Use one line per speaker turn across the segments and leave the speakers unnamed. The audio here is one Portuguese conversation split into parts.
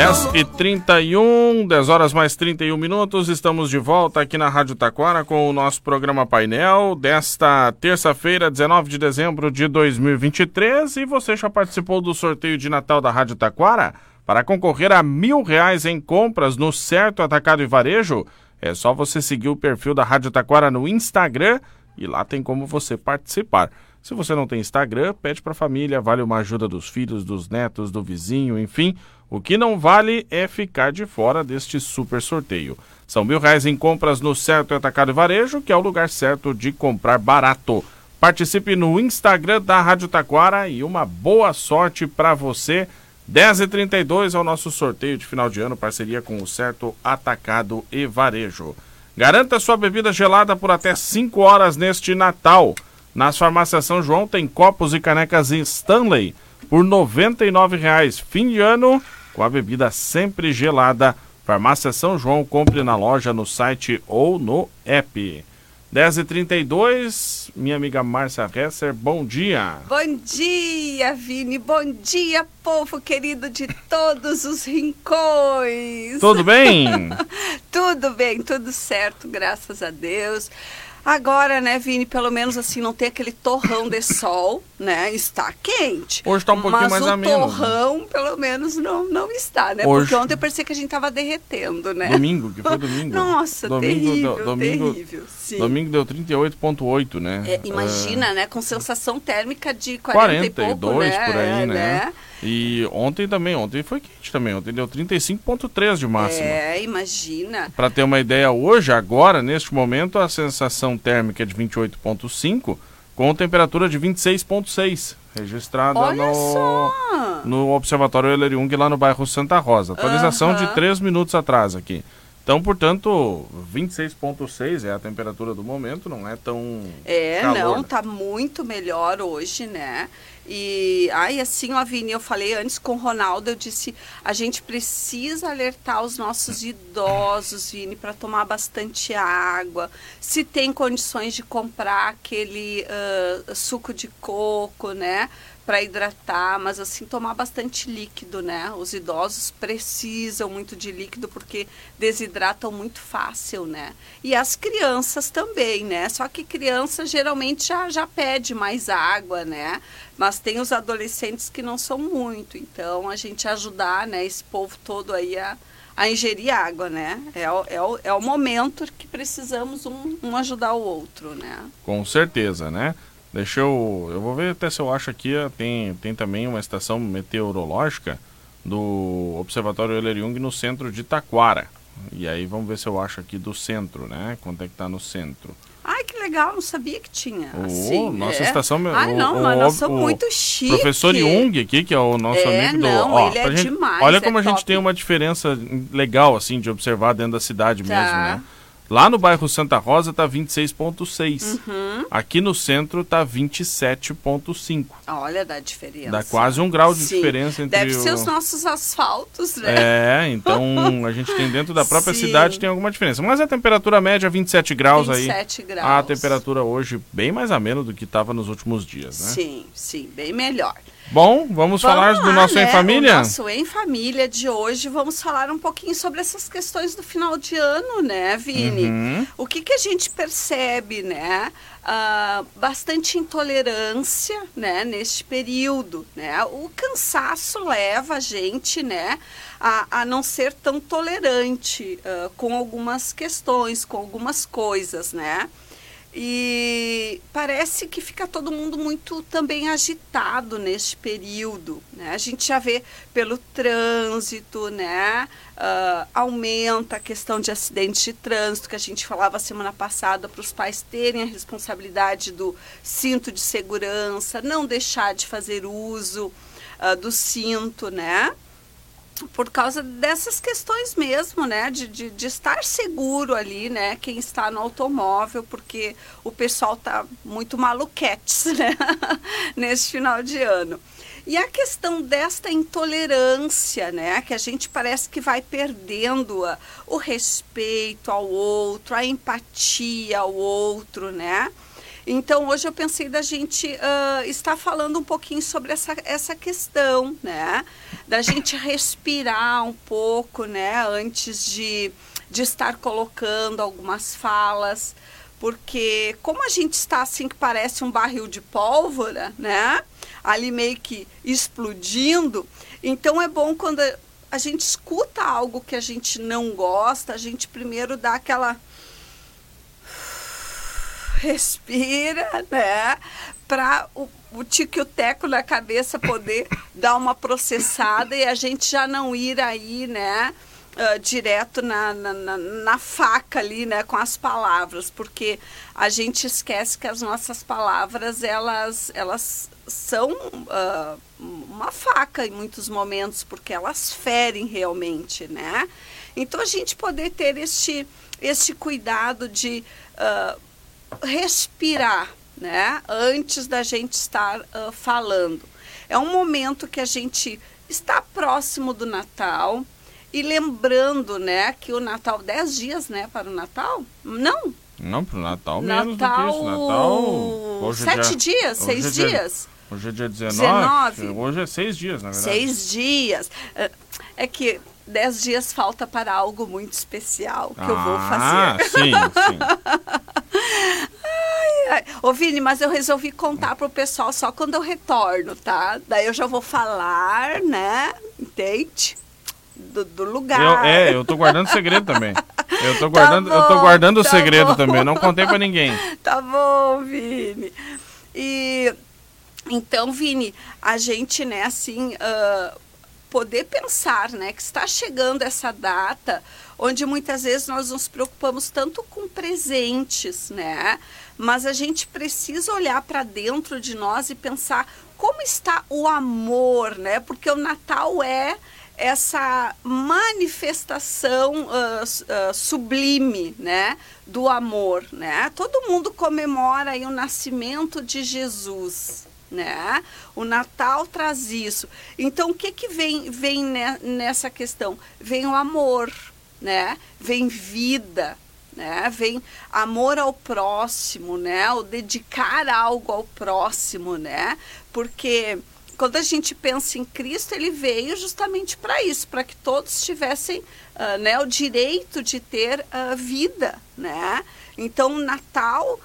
10 e 31, 10 horas mais 31 minutos, estamos de volta aqui na Rádio Taquara com o nosso programa painel desta terça-feira, 19 de dezembro de 2023. E você já participou do sorteio de Natal da Rádio Taquara? Para concorrer a mil reais em compras no Certo Atacado e Varejo, é só você seguir o perfil da Rádio Taquara no Instagram e lá tem como você participar. Se você não tem Instagram, pede para a família, vale uma ajuda dos filhos, dos netos, do vizinho, enfim. O que não vale é ficar de fora deste super sorteio. São mil reais em compras no Certo Atacado e Varejo, que é o lugar certo de comprar barato. Participe no Instagram da Rádio Taquara e uma boa sorte para você. 10h32 é o nosso sorteio de final de ano, parceria com o Certo Atacado e Varejo. Garanta sua bebida gelada por até 5 horas neste Natal. Nas farmácias São João tem copos e canecas Stanley por R$ 99,00. Fim de ano com a bebida sempre gelada. Farmácia São João, compre na loja, no site ou no app. 10h32, minha amiga Márcia Hesser, bom dia.
Bom dia, Vini. Bom dia, povo querido de todos os rincões.
Tudo bem?
tudo bem, tudo certo, graças a Deus. Agora, né, Vini, pelo menos assim, não tem aquele torrão de sol, né? Está quente.
Hoje está um pouquinho
mas
mais
o
ameno.
torrão, pelo menos, não, não está, né?
Hoje-
Porque ontem eu parecia que a gente estava derretendo, né?
Domingo, que foi domingo.
Nossa,
domingo,
terrível,
do- domingo,
terrível. Sim.
domingo deu 38,8, né?
É, imagina, né? Com sensação térmica de 40
42
e pouco, né?
por aí,
É,
né? E ontem também, ontem foi quente também, ontem deu 35,3 de máxima.
É, imagina.
Para ter uma ideia, hoje, agora, neste momento, a sensação térmica é de 28,5 com temperatura de 26,6 registrada
Olha
no,
só!
no Observatório Euler Jung, lá no bairro Santa Rosa. Atualização de
Aham.
3 minutos atrás aqui. Então, portanto, 26,6 é a temperatura do momento, não é tão.
É,
calor,
não,
né?
tá muito melhor hoje, né? E ai, assim, ó, Vini, eu falei antes com o Ronaldo, eu disse, a gente precisa alertar os nossos idosos, Vini, para tomar bastante água. Se tem condições de comprar aquele ah, suco de coco, né? Para hidratar, mas assim, tomar bastante líquido, né? Os idosos precisam muito de líquido porque desidratam muito fácil, né? E as crianças também, né? Só que criança geralmente já, já pede mais água, né? Mas tem os adolescentes que não são muito. Então, a gente ajudar, né, esse povo todo aí a, a ingerir água, né? É, o- é, o, é o momento que precisamos um, um ajudar o outro, né?
Com certeza, né? Deixa eu. Eu vou ver até se eu acho aqui. Tem, tem também uma estação meteorológica do Observatório Euler Jung no centro de Taquara. E aí vamos ver se eu acho aqui do centro, né? Quanto é que tá no centro.
Ai, que legal, não sabia que tinha.
Ô,
assim,
nossa
é.
estação.
Ai,
o-
não,
o-
mas nós
o-
somos muito chique.
Professor Jung aqui, que é o nosso
É,
amigo do.
não,
ó,
ele é
gente-
demais,
olha
é
como a gente
top.
tem uma diferença legal, assim, de observar dentro da cidade
Tá.
mesmo, né? Lá no bairro Santa Rosa tá 26,6.
Uhum.
Aqui no centro tá 27,5.
Olha, dá diferença.
Dá quase um grau de
Sim.
diferença entre
Deve ser
o-
os nossos asfaltos, né?
É, então a gente tem dentro da própria
Sim.
cidade tem alguma diferença. Mas a temperatura média 27 graus aí.
27 graus.
A temperatura hoje bem mais amena do que estava nos últimos dias, né?
Sim, sim, bem melhor.
Bom, vamos, falar do
lá,
nosso
né?
Em Família?
O nosso Em Família de hoje, vamos falar um pouquinho sobre essas questões do final de ano, né, Vini?
Uhum.
O que, que a gente percebe, né? Ah, bastante intolerância, né, neste período, né? O cansaço leva a gente, né, a, a não ser tão tolerante ah, com algumas questões, com algumas coisas, né? E parece que fica todo mundo muito também agitado neste período. Né? A gente já vê pelo trânsito, né? Ah, aumenta a questão de acidentes de trânsito, que a gente falava semana passada, para os pais terem a responsabilidade do cinto de segurança, não deixar de fazer uso ah, do cinto, né? Por causa dessas questões mesmo, né? De, de, de estar seguro ali, né? Quem está no automóvel, porque o pessoal tá muito maluquetes, né? Nesse final de ano. E a questão desta intolerância, né? Que a gente parece que vai perdendo a, o respeito ao outro, a empatia ao outro, né? Então, hoje eu pensei da gente uh, estar falando um pouquinho sobre essa, essa questão, né? Da gente respirar um pouco, né, antes de, de estar colocando algumas falas, porque como a gente está assim que parece um barril de pólvora, né, ali meio que explodindo, então é bom quando a gente escuta algo que a gente não gosta, a gente primeiro dá aquela respira, né? Para o, o tico e o teco na cabeça poder dar uma processada e a gente já não ir aí, né? Uh, direto na, na, na, na, faca ali, né, com as palavras, porque a gente esquece que as nossas palavras, elas, elas são uh, uma faca em muitos momentos, porque elas ferem realmente, né? Então, a gente poder ter este, este cuidado de uh, respirar, né? Antes da gente estar uh, falando. É um momento que a gente está próximo do Natal e lembrando, né, que o Natal, 10 dias, né, para o Natal? Não.
Não, para o Natal menos Natal, isso. Natal,
hoje é sete dia, dias, seis é dia, dias.
Hoje é dia 19, 19. Hoje é seis dias, na verdade.
Seis dias. É, é que dez dias falta para algo muito especial que ah, eu vou ah, fazer.
sim, sim.
Ô, Vini, mas eu resolvi contar pro pessoal só quando eu retorno, tá? Daí eu já vou falar, né? Entende? Do, do lugar.
Eu, é, eu tô guardando segredo também. Eu tô tá guardando, tá bom, eu tô guardando tá o segredo bom. também, eu não contei para ninguém.
Tá bom, Vini. E então, Vini, a gente, né, assim, uh, poder pensar, né, que está chegando essa data onde muitas vezes nós nos preocupamos tanto com presentes, né, mas a gente precisa olhar para dentro de nós e pensar como está o amor, né, porque o Natal é essa manifestação uh, uh, sublime, né, do amor, né? Todo mundo comemora aí o nascimento de Jesus, né? O Natal traz isso. Então, o que que vem, vem nessa questão? Vem o amor, né? Vem vida, né? Vem amor ao próximo, né? O dedicar algo ao próximo, né? Porque quando a gente pensa em Cristo, ele veio justamente para isso, para que todos tivessem uh, né, o direito de ter uh, vida, né? Então, Natal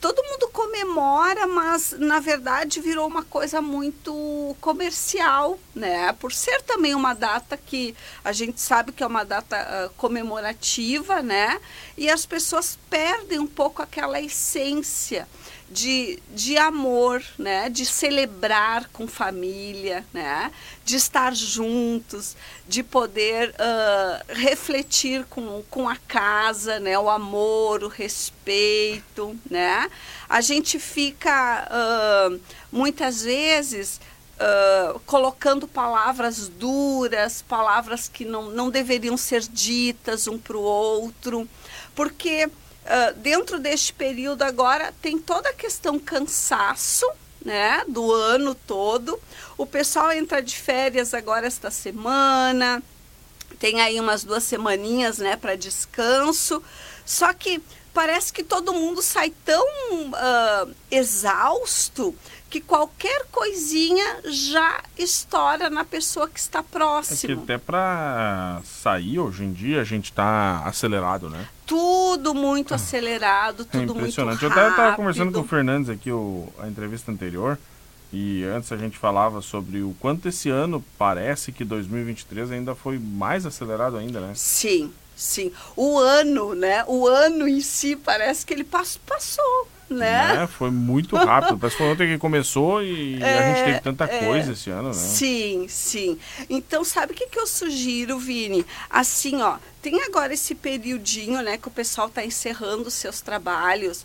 todo mundo comemora, mas na verdade virou uma coisa muito comercial, né? Por ser também uma data que a gente sabe que é uma data uh, comemorativa, né? E as pessoas perdem um pouco aquela essência de, de amor, né? de celebrar com família, né? de estar juntos, de poder uh, refletir com, com a casa, né? o amor, o respeito. Né? A gente fica uh, muitas vezes. Uh, colocando palavras duras, palavras que não, não deveriam ser ditas um para o outro, porque Uh, dentro deste período agora tem toda a questão cansaço, né, do ano todo. O pessoal entra de férias agora esta semana, tem aí umas duas semaninhas, né, para descanso. Só que parece que todo mundo sai tão uh, exausto que qualquer coisinha já estoura na pessoa que está próximo. É
que até para sair hoje em dia a gente está acelerado, né?
Tudo muito ah. acelerado, tudo é impressionante. muito rápido.
Eu estava conversando com o Fernandes aqui o, a entrevista anterior e antes a gente falava sobre o quanto esse ano parece que 2023 ainda foi mais acelerado ainda, né?
Sim, sim. O ano, né? O ano em si parece que ele passou né?
né? Foi muito rápido. Parece que foi ontem que começou e é, a gente teve tanta é, coisa esse ano, né?
Sim, sim. Então, sabe o que, que eu sugiro, Vini? Assim, ó, tem agora esse periodinho, né, que o pessoal está encerrando os seus trabalhos.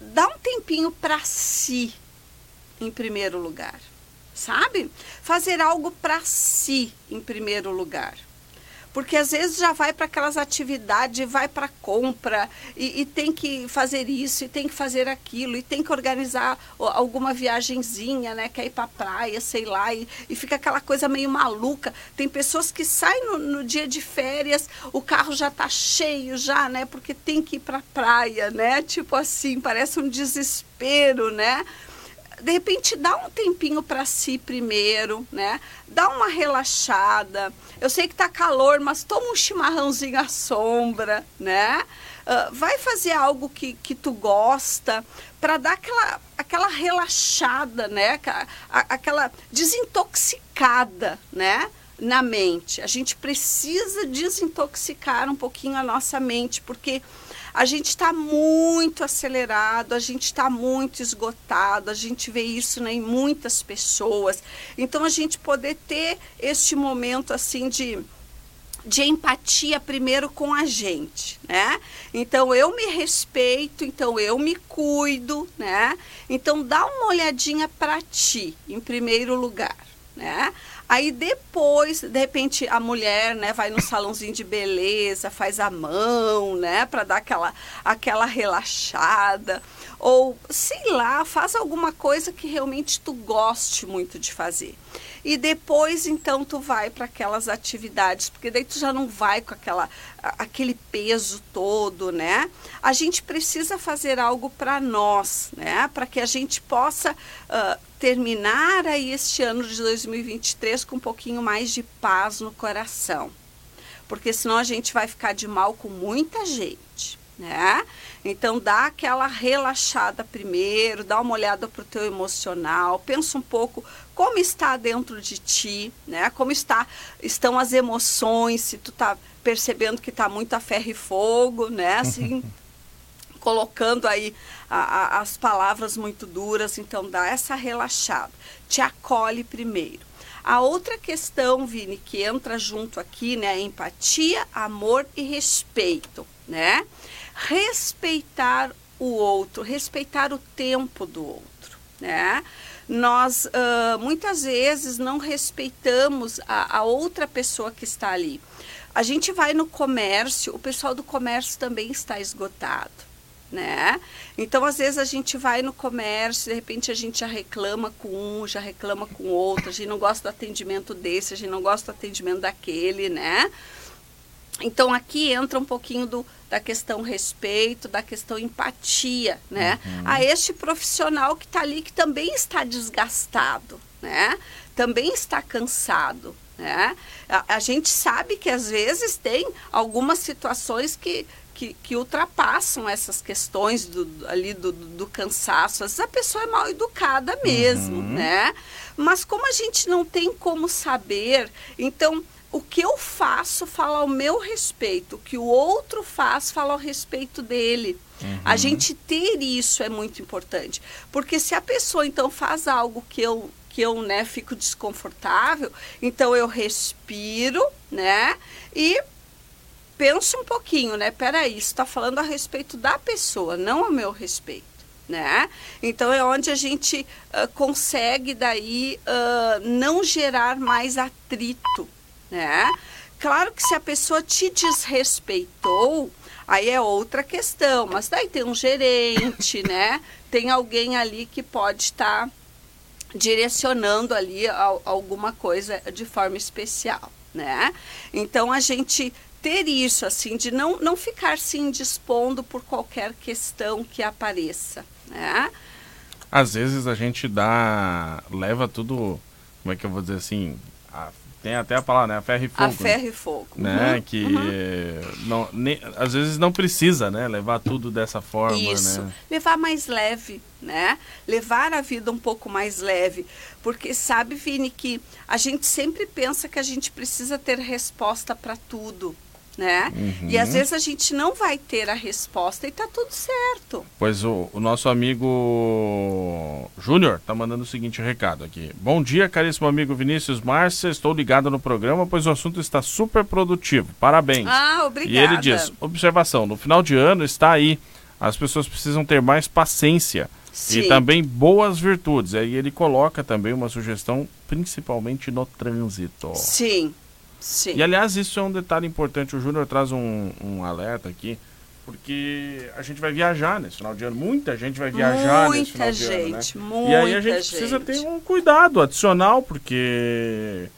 Dá um tempinho para si, em primeiro lugar, sabe? Fazer algo para si, em primeiro lugar porque às vezes já vai para aquelas atividades, vai para compra e, e, tem que fazer isso e tem que fazer aquilo e tem que organizar alguma viagenzinha, né? Quer ir para praia, sei lá, e, e, fica aquela coisa meio maluca. Tem pessoas que saem no, no dia de férias, o carro já está cheio já, né? Porque tem que ir para praia, né? Tipo assim, parece um desespero, né? De repente dá um tempinho para si primeiro, né? Dá uma relaxada. Eu sei que tá calor, mas toma um chimarrãozinho à sombra, né? Uh, vai fazer algo que, que tu gosta para dar aquela, aquela relaxada, né? Aquela desintoxicada, né? Na mente. A gente precisa desintoxicar um pouquinho a nossa mente, porque a gente está muito acelerado, a gente está muito esgotado, a gente vê isso né, em muitas pessoas. Então, a gente poder ter este momento assim de de empatia primeiro com a gente, né? Então eu me respeito, então eu me cuido, né? Então dá uma olhadinha para ti em primeiro lugar, né? Aí depois, de repente, a mulher, né, vai no salãozinho de beleza, faz a mão, né, para dar aquela, aquela relaxada. Ou, sei lá, faz alguma coisa que realmente tu goste muito de fazer. E depois, então, tu vai para aquelas atividades, porque daí tu já não vai com aquela, aquele peso todo, né? A gente precisa fazer algo para nós, né? Para que a gente possa... Uh, terminar aí este ano de 2023 com um pouquinho mais de paz no coração. Porque senão a gente vai ficar de mal com muita gente, né? Então dá aquela relaxada primeiro, dá uma olhada para o teu emocional, pensa um pouco como está dentro de ti, né? Como está, estão as emoções, se tu tá percebendo que está muito a ferro e fogo, né? Assim, colocando aí a, a, as palavras muito duras, então dá essa relaxada. Te acolhe primeiro. A outra questão, Vini, que entra junto aqui, né, é empatia, amor e respeito, né? Respeitar o outro, respeitar o tempo do outro, né? Nós uh, muitas vezes não respeitamos a, a outra pessoa que está ali. A gente vai no comércio, o pessoal do comércio também está esgotado né? Então, às vezes a gente vai no comércio, de repente a gente já reclama com um, já reclama com outro, a gente não gosta do atendimento desse, a gente não gosta do atendimento daquele, né? Então, aqui entra um pouquinho do, da questão respeito, da questão empatia, né? Uhum. A este profissional que está ali, que também está desgastado, né? Também está cansado, né? A, a, gente sabe que às vezes tem algumas situações que que, que ultrapassam essas questões do, ali do, do, cansaço. Às vezes a pessoa é mal educada mesmo, uhum. né? Mas como a gente não tem como saber, então o que eu faço fala ao meu respeito, o que o outro faz fala ao respeito dele. Uhum. A gente ter isso é muito importante, porque se a pessoa então faz algo que eu que eu né fico desconfortável, então eu respiro, né? E penso um pouquinho, né? Peraí, isso está falando a respeito da pessoa, não a meu respeito. Né? Então é onde a gente uh, consegue daí uh, não gerar mais atrito, né? Claro que se a pessoa te desrespeitou, aí é outra questão, mas daí tem um gerente, né? Tem alguém ali que pode estar tá direcionando ali alguma coisa de forma especial, né? Então a gente ter isso, assim, de não, não ficar se indispondo por qualquer questão que apareça, né?
Às vezes a gente dá, leva tudo, como é que eu vou dizer assim, a, tem até a palavra, né, a ferro e fogo. A
né? ferro e fogo.
Né, uhum, que uhum. Não, nem, às vezes não precisa, né, levar tudo dessa forma,
Isso,
né?
levar mais leve, né, levar a vida um pouco mais leve, porque sabe, Vini, que a gente sempre pensa que a gente precisa ter resposta para tudo, né? Uhum. E às vezes a gente não vai ter a resposta e tá tudo certo.
Pois o, o nosso amigo Júnior tá mandando o seguinte recado aqui. Bom dia, caríssimo amigo Vinícius Márcia. Estou ligado no programa, pois o assunto está super produtivo. Parabéns.
Ah, obrigada.
E ele diz: observação, no final de ano está aí. As pessoas precisam ter mais paciência. Sim. E também boas virtudes. Aí ele coloca também uma sugestão, principalmente no trânsito.
Sim, Sim.
E aliás, isso é um detalhe importante. O Júnior traz um, um alerta aqui, porque a gente vai viajar nesse final de ano. Muita gente vai viajar
muita
nesse final
gente,
de ano. Né?
Muita
e aí a gente
gente.
precisa ter um cuidado adicional, porque.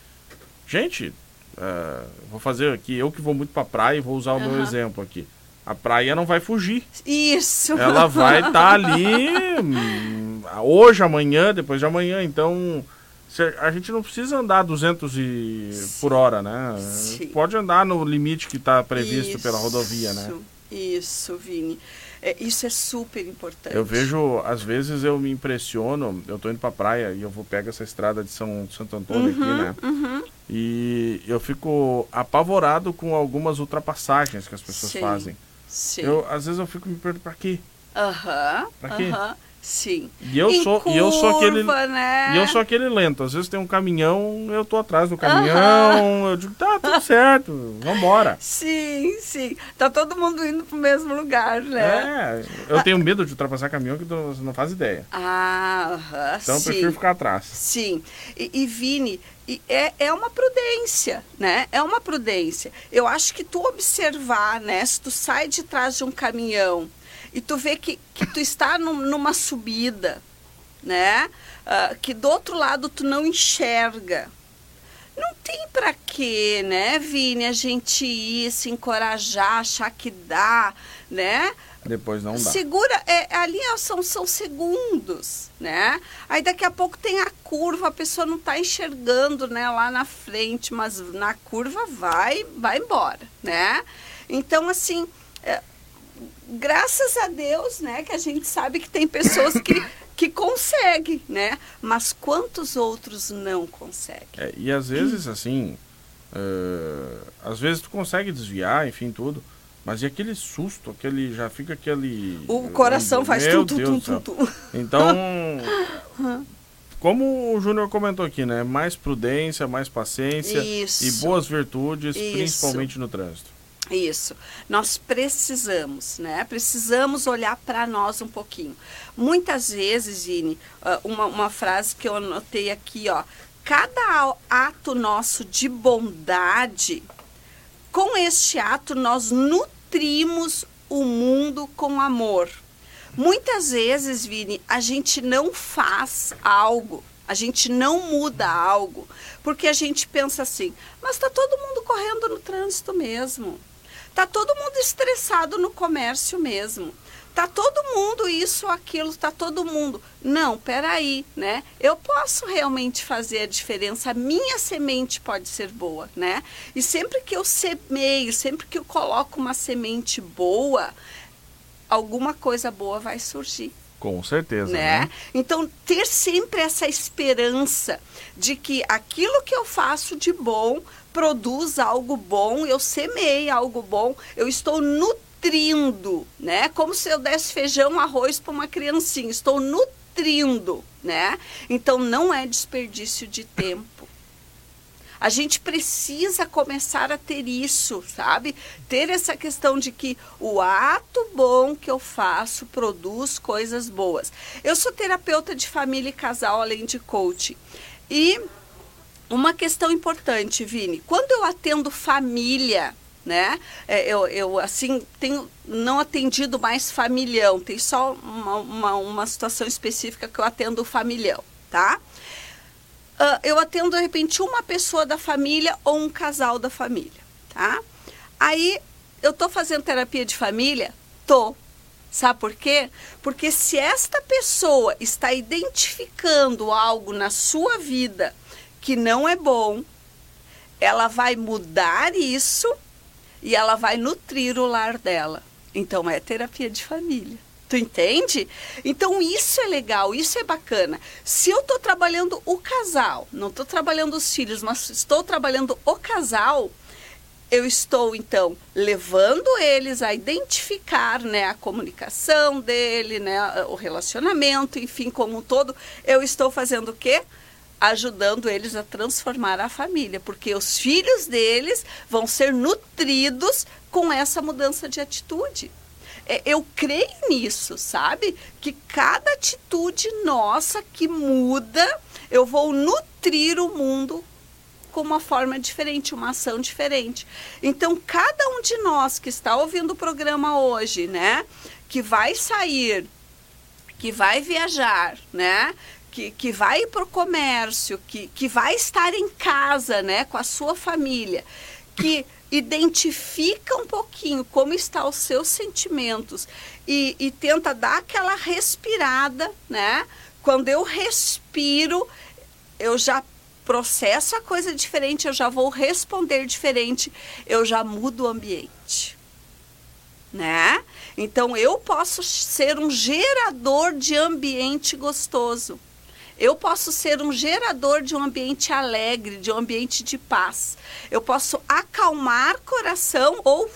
Gente, uh, vou fazer aqui, eu que vou muito pra praia, vou usar o uhum. meu exemplo aqui. A praia não vai fugir.
Isso.
Ela vai estar tá ali hum, hoje, amanhã, depois de amanhã. Então, a gente não precisa andar 200 e, por hora, né? Sim. Pode andar no limite que está previsto isso, pela rodovia, né?
Isso, Vini. É, isso é super importante.
Eu vejo, às vezes eu me impressiono, eu estou indo para a praia e eu vou pegar essa estrada de São Santo Antônio uhum, aqui, né? Uhum. E eu fico apavorado com algumas ultrapassagens que as pessoas Sim. fazem. Sim. Eu, às vezes eu fico me perguntando, para quê?
Aham. Uhum, para quê? Sim.
E eu sou curva, e eu sou aquele né? e eu sou aquele lento. Às vezes tem um caminhão, eu tô atrás do caminhão, eu digo, tá, tudo certo, vambora.
Sim, sim. Tá todo mundo indo pro mesmo lugar, né?
É, eu tenho medo de ultrapassar caminhão que você não faz ideia.
Ah,
Então eu prefiro ficar atrás.
Sim. E, e Vini, e é, é uma prudência, né? É uma prudência. Eu acho que tu observar, né? Se tu sai de trás de um caminhão e tu vê que, que tu está num, numa subida, né? Uh, que do outro lado tu não enxerga. Não tem para quê, né, Vini, a gente ir, se encorajar, achar que dá, né?
Depois não dá.
Segura, é, ali são, são segundos, né? Aí daqui a pouco tem a curva, a pessoa não está enxergando, né, lá na frente, mas na curva vai, vai embora, né? Então, assim, graças a Deus, né, que a gente sabe que tem pessoas que, que conseguem, né? Mas quantos outros não conseguem?
É, e às vezes, assim, uh, às vezes tu consegue desviar, enfim, tudo. Mas e aquele susto, aquele já fica aquele.
O coração uh, faz tudo, tudo, tudo, tudo.
Então, como o Júnior comentou aqui, né? Mais prudência, mais paciência Isso. e boas virtudes, Isso. principalmente no trânsito.
Isso. Nós precisamos, né? Precisamos olhar para nós um pouquinho. Muitas vezes, Ine, ah, uma, uma frase que eu anotei aqui, ó. Cada ato nosso de bondade, com este ato nós nutrimos o mundo com amor. Muitas vezes, Vini, a gente não faz algo, a gente não muda algo, porque a gente pensa assim, mas está todo mundo correndo no trânsito mesmo. Tá todo mundo estressado no comércio mesmo. Tá todo mundo isso, aquilo, tá todo mundo. Não, peraí, né? Eu posso realmente fazer a diferença. A minha semente pode ser boa, né? E sempre que eu semeio, sempre que eu coloco uma semente boa, alguma coisa boa vai surgir.
Com certeza.
Né?
né?
Então, ter sempre essa esperança de que aquilo que eu faço de bom produz algo bom, eu semei algo bom, eu estou nutrindo, né? Como se eu desse feijão, arroz para uma criancinha, estou nutrindo, né? Então não é desperdício de tempo. A gente precisa começar a ter isso, sabe? Ter essa questão de que o ato bom que eu faço produz coisas boas. Eu sou terapeuta de família e casal, além de coach. E uma questão importante, Vini, quando eu atendo família, né? É, eu, eu assim tenho não atendido mais familhão, tem só uma, uma, uma situação específica que eu atendo familhão, tá? Uh, eu atendo de repente uma pessoa da família ou um casal da família, tá? Aí eu tô fazendo terapia de família, tô. Sabe por quê? Porque se esta pessoa está identificando algo na sua vida que não é bom, ela vai mudar isso e ela vai nutrir o lar dela. Então é terapia de família. Tu entende? Então isso é legal, isso é bacana. Se eu estou trabalhando o casal, não estou trabalhando os filhos, mas estou trabalhando o casal, eu estou então levando eles a identificar, né, a comunicação dele, né, o relacionamento, enfim, como um todo. Eu estou fazendo o quê? Ajudando eles a transformar a família, porque os filhos deles vão ser nutridos com essa mudança de atitude. É, eu creio nisso, sabe? Que cada atitude nossa que muda, eu vou nutrir o mundo com uma forma diferente, uma ação diferente. Então, cada um de nós que está ouvindo o programa hoje, né, que vai sair, que vai viajar, né, que, que vai para o comércio, que, que vai estar em casa né, com a sua família, que identifica um pouquinho como estão os seus sentimentos e, e tenta dar aquela respirada, né? quando eu respiro, eu já processo a coisa diferente, eu já vou responder diferente, eu já mudo o ambiente. Né? Então eu posso ser um gerador de ambiente gostoso. Eu posso ser um gerador de um ambiente alegre, de um ambiente de paz. Eu posso acalmar coração ou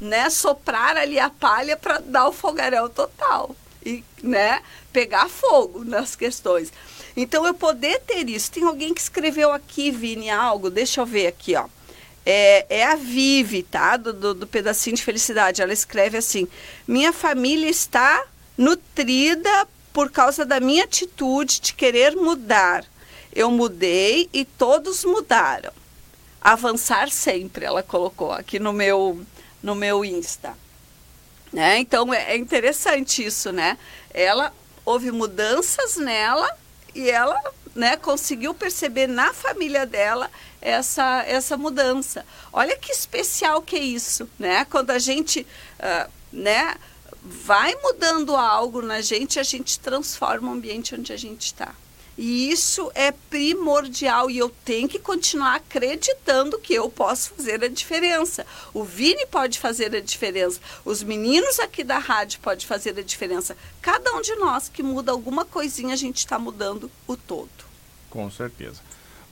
né, soprar ali a palha para dar o fogaréu total e né, pegar fogo nas questões. Então eu poder ter isso. Tem alguém que escreveu aqui, Vini, algo, deixa eu ver aqui, ó. É, é a Vive, tá? Do, do, do pedacinho de felicidade. Ela escreve assim: Minha família está nutrida por causa da minha atitude de querer mudar. Eu mudei e todos mudaram. Avançar sempre, ela colocou aqui no meu, no meu Insta. Né? Então é, é interessante isso, né? Ela houve mudanças nela e ela né, conseguiu perceber na família dela essa, essa mudança. Olha que especial que é isso, né? Quando a gente, uh, né, vai mudando algo na gente, a gente transforma o ambiente onde a gente está. E isso é primordial e eu tenho que continuar acreditando que eu posso fazer a diferença. O Vini pode fazer a diferença. Os meninos aqui da rádio podem fazer a diferença. Cada um de nós que muda alguma coisinha, a gente está mudando o todo.
Com certeza.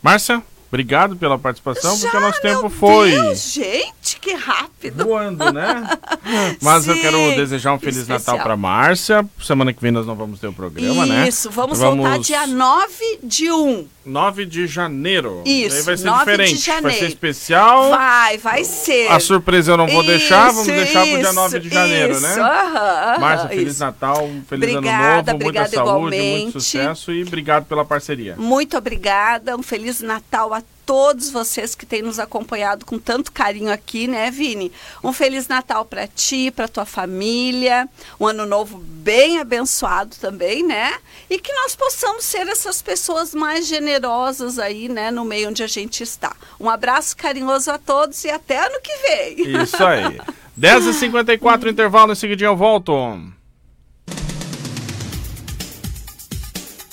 Márcia, Obrigado pela participação,
Já,
porque o nosso tempo foi.
Deus, gente, que rápido!
Voando, né? Mas Sim, eu quero desejar um Feliz especial. Natal para Márcia. Semana que vem nós não vamos ter o programa,
Isso,
né?
Isso, vamos, vamos voltar dia 9 de 1.
9 de janeiro.
Isso,
Aí vai ser diferente. Vai ser especial.
Vai, vai ser.
A surpresa eu não vou isso, deixar, vamos deixar pro dia 9 de janeiro, isso, né? Aham, Márcia, Feliz isso. Natal, um Feliz
obrigada,
Ano Novo, muita saúde,
igualmente.
muito sucesso e obrigado pela parceria.
Muito obrigada, um Feliz Natal a todos vocês que têm nos acompanhado com tanto carinho aqui, né, Vini? Um Feliz Natal para ti, para tua família, um ano novo bem abençoado também, né? E que nós possamos ser essas pessoas mais generosas generosas aí, né, no meio onde a gente está. Um abraço carinhoso a todos e até ano que vem.
Isso aí. 10h54, intervalo, em seguida eu volto.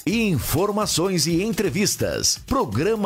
Informações e entrevistas. Programa